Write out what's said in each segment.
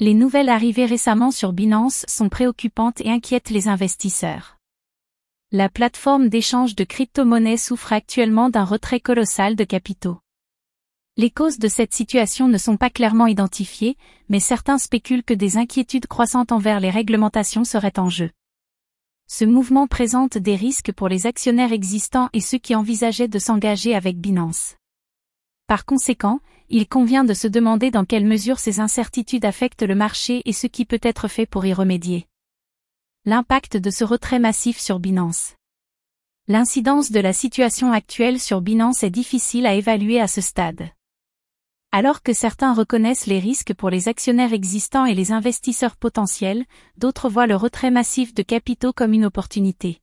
Les nouvelles arrivées récemment sur Binance sont préoccupantes et inquiètent les investisseurs. La plateforme d'échange de crypto-monnaies souffre actuellement d'un retrait colossal de capitaux. Les causes de cette situation ne sont pas clairement identifiées, mais certains spéculent que des inquiétudes croissantes envers les réglementations seraient en jeu. Ce mouvement présente des risques pour les actionnaires existants et ceux qui envisageaient de s'engager avec Binance. Par conséquent, il convient de se demander dans quelle mesure ces incertitudes affectent le marché et ce qui peut être fait pour y remédier. L'impact de ce retrait massif sur Binance. L'incidence de la situation actuelle sur Binance est difficile à évaluer à ce stade. Alors que certains reconnaissent les risques pour les actionnaires existants et les investisseurs potentiels, d'autres voient le retrait massif de capitaux comme une opportunité.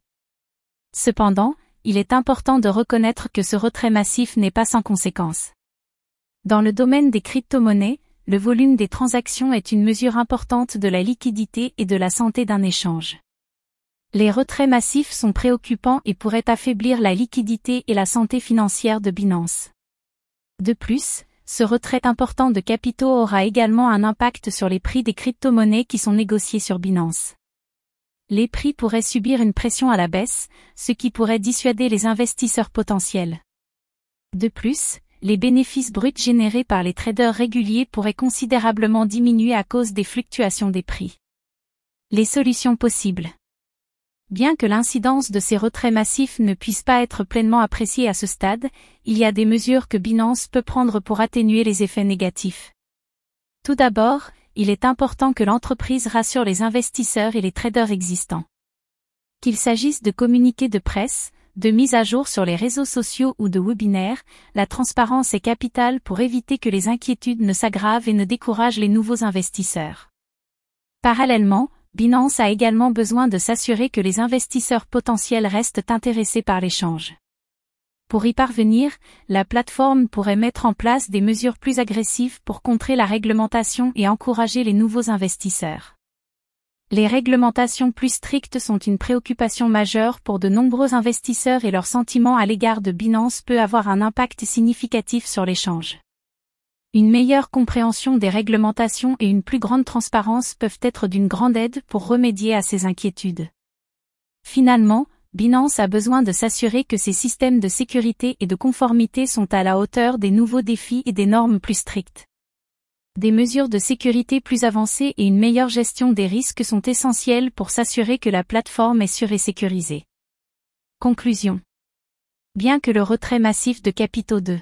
Cependant, il est important de reconnaître que ce retrait massif n'est pas sans conséquences. Dans le domaine des crypto-monnaies, le volume des transactions est une mesure importante de la liquidité et de la santé d'un échange. Les retraits massifs sont préoccupants et pourraient affaiblir la liquidité et la santé financière de Binance. De plus, ce retrait important de capitaux aura également un impact sur les prix des crypto-monnaies qui sont négociés sur Binance. Les prix pourraient subir une pression à la baisse, ce qui pourrait dissuader les investisseurs potentiels. De plus, les bénéfices bruts générés par les traders réguliers pourraient considérablement diminuer à cause des fluctuations des prix. Les solutions possibles. Bien que l'incidence de ces retraits massifs ne puisse pas être pleinement appréciée à ce stade, il y a des mesures que Binance peut prendre pour atténuer les effets négatifs. Tout d'abord, il est important que l'entreprise rassure les investisseurs et les traders existants. Qu'il s'agisse de communiqués de presse, de mise à jour sur les réseaux sociaux ou de webinaires, la transparence est capitale pour éviter que les inquiétudes ne s'aggravent et ne découragent les nouveaux investisseurs. Parallèlement, Binance a également besoin de s'assurer que les investisseurs potentiels restent intéressés par l'échange. Pour y parvenir, la plateforme pourrait mettre en place des mesures plus agressives pour contrer la réglementation et encourager les nouveaux investisseurs. Les réglementations plus strictes sont une préoccupation majeure pour de nombreux investisseurs et leur sentiment à l'égard de Binance peut avoir un impact significatif sur l'échange. Une meilleure compréhension des réglementations et une plus grande transparence peuvent être d'une grande aide pour remédier à ces inquiétudes. Finalement, Binance a besoin de s'assurer que ses systèmes de sécurité et de conformité sont à la hauteur des nouveaux défis et des normes plus strictes. Des mesures de sécurité plus avancées et une meilleure gestion des risques sont essentielles pour s'assurer que la plateforme est sûre et sécurisée. Conclusion. Bien que le retrait massif de capitaux de